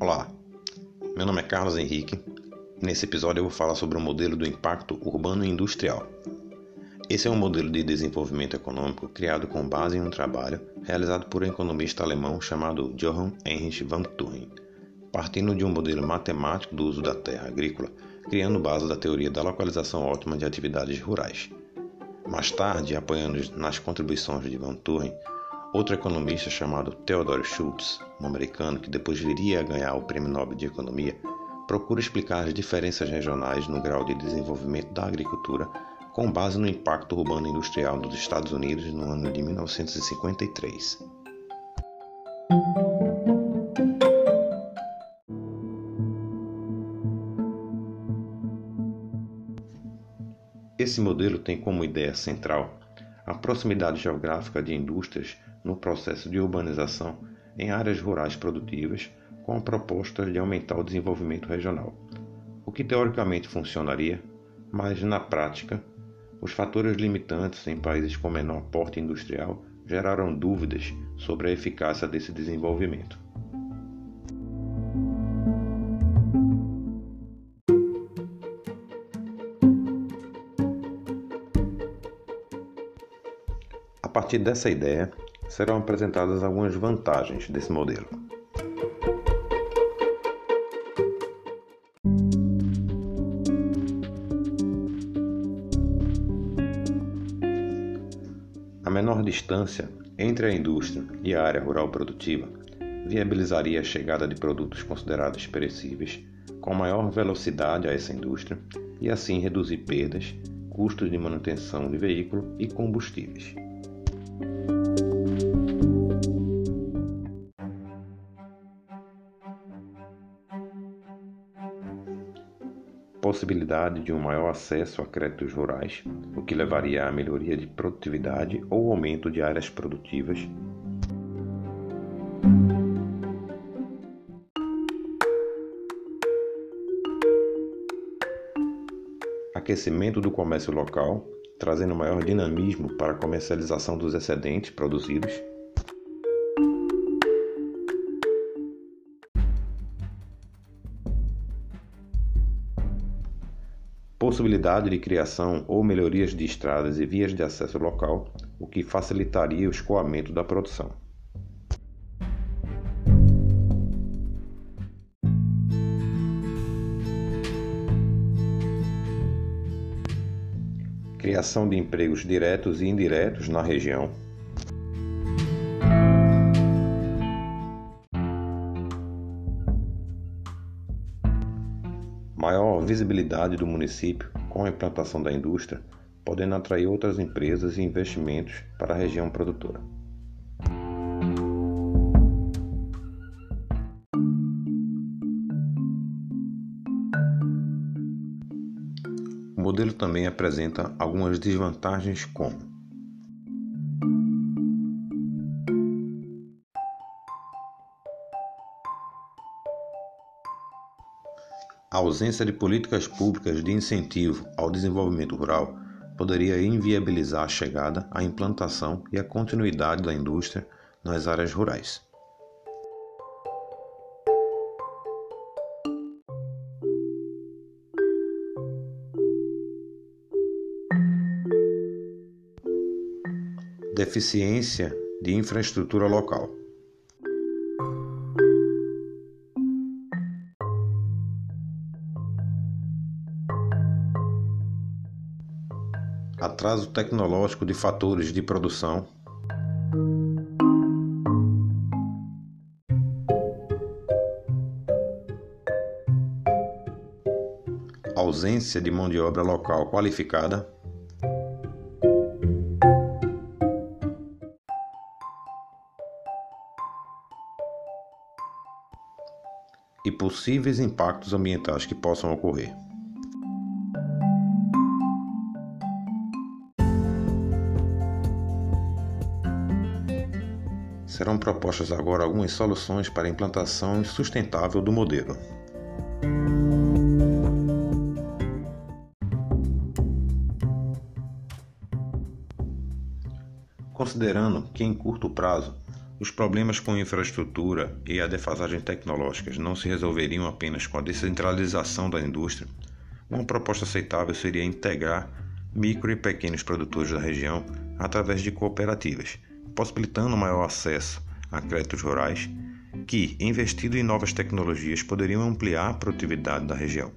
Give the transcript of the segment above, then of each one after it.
Olá, meu nome é Carlos Henrique. Nesse episódio eu vou falar sobre o modelo do impacto urbano e industrial. Esse é um modelo de desenvolvimento econômico criado com base em um trabalho realizado por um economista alemão chamado Johann Heinrich von Thurn, partindo de um modelo matemático do uso da terra agrícola, criando base da teoria da localização ótima de atividades rurais. Mais tarde, apoiando nas contribuições de von Thurn, Outro economista chamado Theodore Schultz, um americano que depois viria a ganhar o Prêmio Nobel de Economia, procura explicar as diferenças regionais no grau de desenvolvimento da agricultura com base no impacto urbano industrial dos Estados Unidos no ano de 1953. Esse modelo tem como ideia central a proximidade geográfica de indústrias no processo de urbanização em áreas rurais produtivas com a proposta de aumentar o desenvolvimento regional, o que teoricamente funcionaria, mas na prática, os fatores limitantes em países com menor porte industrial geraram dúvidas sobre a eficácia desse desenvolvimento. A partir dessa ideia, serão apresentadas algumas vantagens desse modelo. A menor distância entre a indústria e a área rural produtiva viabilizaria a chegada de produtos considerados perecíveis com maior velocidade a essa indústria e assim reduzir perdas, custos de manutenção de veículo e combustíveis. Possibilidade de um maior acesso a créditos rurais, o que levaria à melhoria de produtividade ou aumento de áreas produtivas. Aquecimento do comércio local, trazendo maior dinamismo para a comercialização dos excedentes produzidos possibilidade de criação ou melhorias de estradas e vias de acesso local, o que facilitaria o escoamento da produção. Criação de empregos diretos e indiretos na região. Maior visibilidade do município com a implantação da indústria, podendo atrair outras empresas e investimentos para a região produtora. O modelo também apresenta algumas desvantagens como A ausência de políticas públicas de incentivo ao desenvolvimento rural poderia inviabilizar a chegada, a implantação e a continuidade da indústria nas áreas rurais. Deficiência de infraestrutura local. Atraso tecnológico de fatores de produção, ausência de mão de obra local qualificada, e possíveis impactos ambientais que possam ocorrer. Serão propostas agora algumas soluções para a implantação sustentável do modelo. Considerando que em curto prazo Os problemas com infraestrutura e a defasagem tecnológicas não se resolveriam apenas com a descentralização da indústria. Uma proposta aceitável seria integrar micro e pequenos produtores da região através de cooperativas, possibilitando maior acesso a créditos rurais que, investido em novas tecnologias, poderiam ampliar a produtividade da região.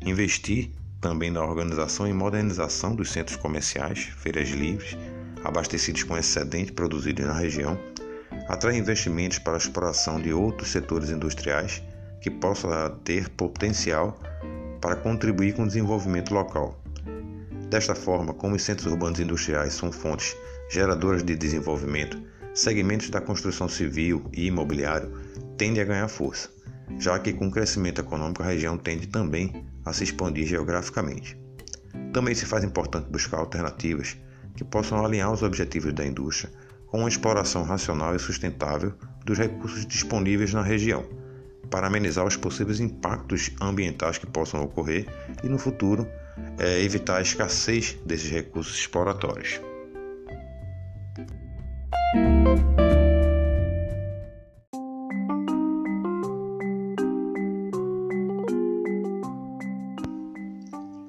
Investir também na organização e modernização dos centros comerciais, feiras livres, abastecidos com excedente produzido na região, atrai investimentos para a exploração de outros setores industriais que possam ter potencial para contribuir com o desenvolvimento local. Desta forma, como os centros urbanos industriais são fontes geradoras de desenvolvimento, segmentos da construção civil e imobiliário tendem a ganhar força, já que com o crescimento econômico a região tende também a se expandir geograficamente. Também se faz importante buscar alternativas que possam alinhar os objetivos da indústria com uma exploração racional e sustentável dos recursos disponíveis na região, para amenizar os possíveis impactos ambientais que possam ocorrer e, no futuro, é, evitar a escassez desses recursos exploratórios.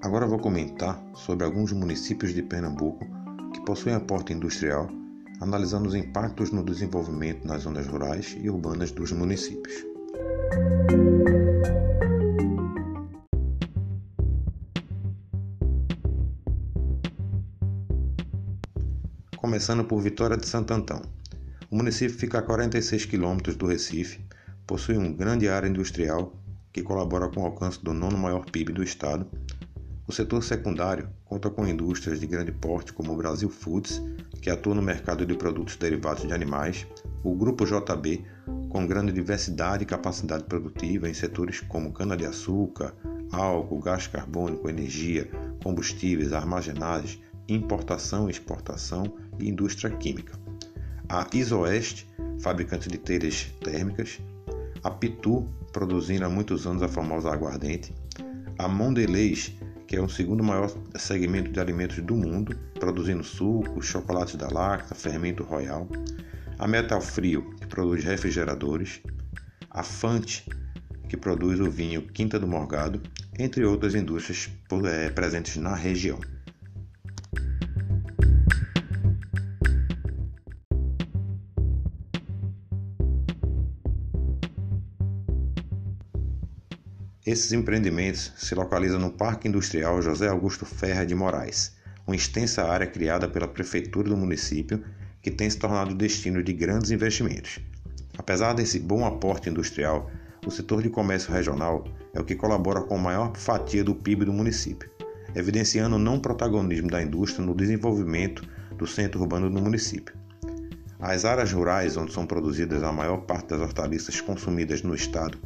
Agora vou comentar sobre alguns municípios de Pernambuco que possuem aporte industrial, analisando os impactos no desenvolvimento nas zonas rurais e urbanas dos municípios. Começando por Vitória de Santo Antão. O município fica a 46 quilômetros do Recife, possui uma grande área industrial que colabora com o alcance do nono maior PIB do estado. O setor secundário conta com indústrias de grande porte como o Brasil Foods, que atua no mercado de produtos derivados de animais, o Grupo JB, com grande diversidade e capacidade produtiva em setores como cana-de-açúcar, álcool, gás carbônico, energia, combustíveis, armazenagens, importação e exportação e indústria química. A Isoeste, fabricante de telhas térmicas. A Pitu, produzindo há muitos anos a famosa aguardente. A Mondelez, que é o segundo maior segmento de alimentos do mundo, produzindo sucos, chocolates da Lacta, fermento royal. A Metal Frio, que produz refrigeradores. A Fante, que produz o vinho Quinta do Morgado, entre outras indústrias eh, presentes na região. Esses empreendimentos se localizam no Parque Industrial José Augusto Ferra de Moraes, uma extensa área criada pela prefeitura do município que tem se tornado destino de grandes investimentos. Apesar desse bom aporte industrial, o setor de comércio regional é o que colabora com a maior fatia do PIB do município, evidenciando o não protagonismo da indústria no desenvolvimento do centro urbano do município. As áreas rurais, onde são produzidas a maior parte das hortaliças consumidas no estado,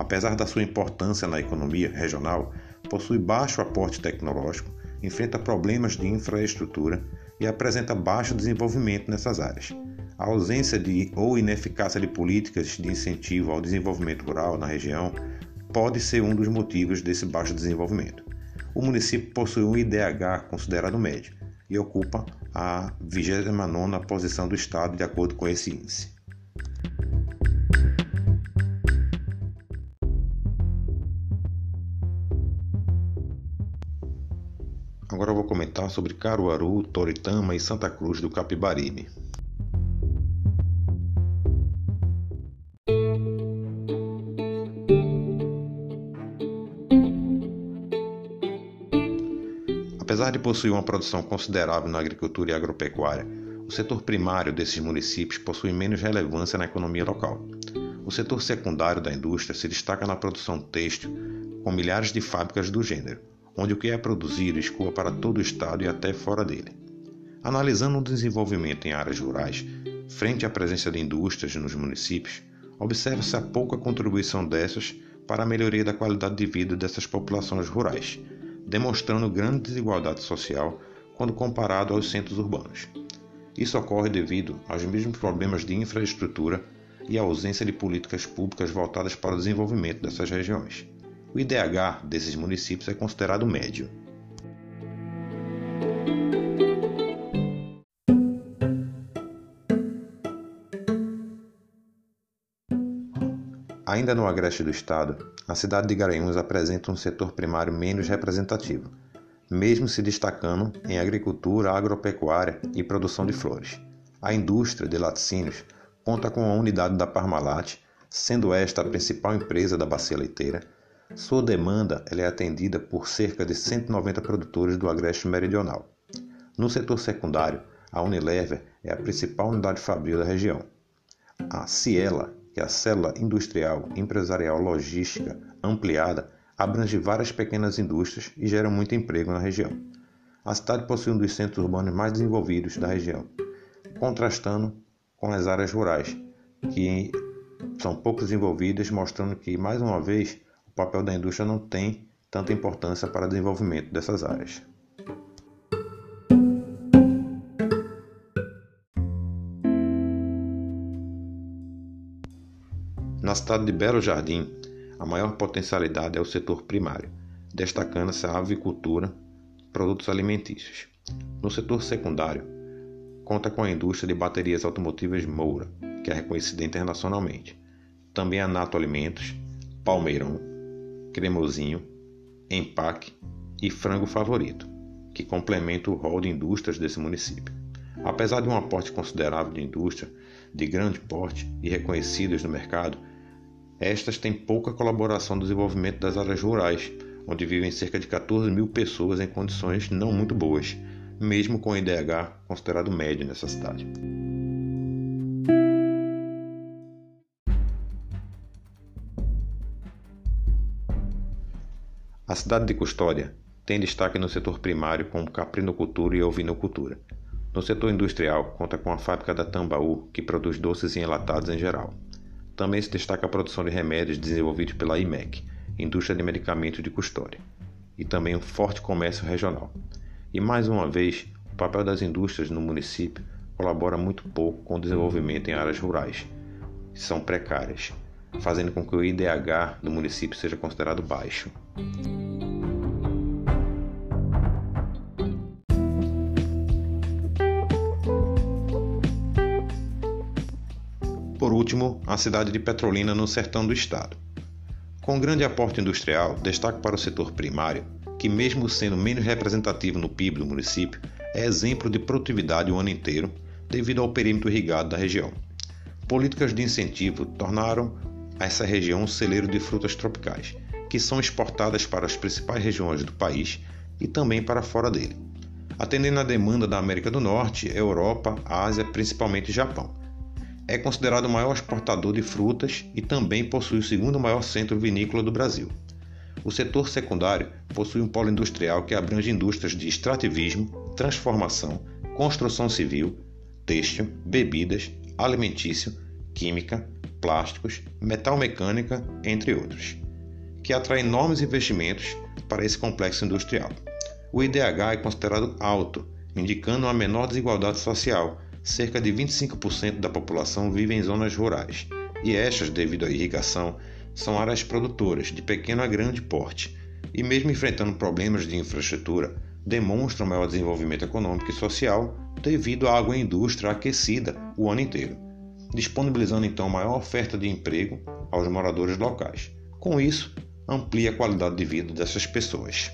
apesar da sua importância na economia regional, possui baixo aporte tecnológico, enfrenta problemas de infraestrutura e apresenta baixo desenvolvimento nessas áreas. A ausência de ou ineficácia de políticas de incentivo ao desenvolvimento rural na região pode ser um dos motivos desse baixo desenvolvimento. O município possui um IDH considerado médio e ocupa a 29ª posição do estado de acordo com esse índice. Agora vou comentar sobre Caruaru, Toritama e Santa Cruz do Capibaribe. Apesar de possuir uma produção considerável na agricultura e agropecuária, o setor primário desses municípios possui menos relevância na economia local. O setor secundário da indústria se destaca na produção têxtil, com milhares de fábricas do gênero, onde o que é produzido escoa para todo o estado e até fora dele. Analisando o desenvolvimento em áreas rurais, frente à presença de indústrias nos municípios, observa-se a pouca contribuição dessas para a melhoria da qualidade de vida dessas populações rurais, demonstrando grande desigualdade social quando comparado aos centros urbanos. Isso ocorre devido aos mesmos problemas de infraestrutura e à ausência de políticas públicas voltadas para o desenvolvimento dessas regiões. O IDH desses municípios é considerado médio. Ainda no agreste do estado, a cidade de Garanhuns apresenta um setor primário menos representativo, mesmo se destacando em agricultura, agropecuária e produção de flores. A indústria de laticínios conta com a unidade da Parmalat, sendo esta a principal empresa da bacia leiteira. Sua demanda é atendida por cerca de 190 produtores do agreste meridional. No setor secundário, a Unilever é a principal unidade fabril da região. A Ciela, que é a célula industrial, empresarial, logística ampliada, abrange várias pequenas indústrias e gera muito emprego na região. A cidade possui um dos centros urbanos mais desenvolvidos da região, contrastando com as áreas rurais, que são pouco desenvolvidas, mostrando que, mais uma vez, o papel da indústria não tem tanta importância para o desenvolvimento dessas áreas. Na cidade de Belo Jardim, a maior potencialidade é o setor primário, destacando-se a avicultura, produtos alimentícios. No setor secundário, conta com a indústria de baterias automotivas Moura, que é reconhecida internacionalmente. Também a Nato Alimentos, Palmeirão, Cremosinho, Empaque e Frango Favorito, que complementa o rol de indústrias desse município. Apesar de um aporte considerável de indústria de grande porte e reconhecidas no mercado, estas têm pouca colaboração no desenvolvimento das áreas rurais, onde vivem cerca de 14 mil pessoas em condições não muito boas, mesmo com o IDH considerado médio nessa cidade. A cidade de Custódia tem destaque no setor primário com caprinocultura e ovinocultura. No setor industrial, conta com a fábrica da Tambaú, que produz doces e enlatados em geral. Também se destaca a produção de remédios desenvolvidos pela IMEC, Indústria de Medicamentos de Custódia, e também um forte comércio regional. E mais uma vez, o papel das indústrias no município colabora muito pouco com o desenvolvimento em áreas rurais, são precárias, fazendo com que o IDH do município seja considerado baixo. Por último, a cidade de Petrolina, no sertão do estado. Com grande aporte industrial, destaque para o setor primário, que, mesmo sendo menos representativo no PIB do município, é exemplo de produtividade o ano inteiro devido ao perímetro irrigado da região. Políticas de incentivo tornaram essa região um celeiro de frutas tropicais, que são exportadas para as principais regiões do país e também para fora dele. Atendendo à demanda da América do Norte, Europa, Ásia, principalmente Japão é considerado o maior exportador de frutas e também possui o segundo maior centro vinícola do Brasil. O setor secundário possui um polo industrial que abrange indústrias de extrativismo, transformação, construção civil, têxtil, bebidas, alimentício, química, plásticos, metal mecânica, entre outros, que atrai enormes investimentos para esse complexo industrial. O IDH é considerado alto, indicando uma menor desigualdade social cerca de 25% da população vive em zonas rurais, e estas, devido à irrigação, são áreas produtoras de pequeno a grande porte, e mesmo enfrentando problemas de infraestrutura, demonstram maior desenvolvimento econômico e social devido à agroindústria aquecida o ano inteiro, disponibilizando então maior oferta de emprego aos moradores locais. Com isso, amplia a qualidade de vida dessas pessoas.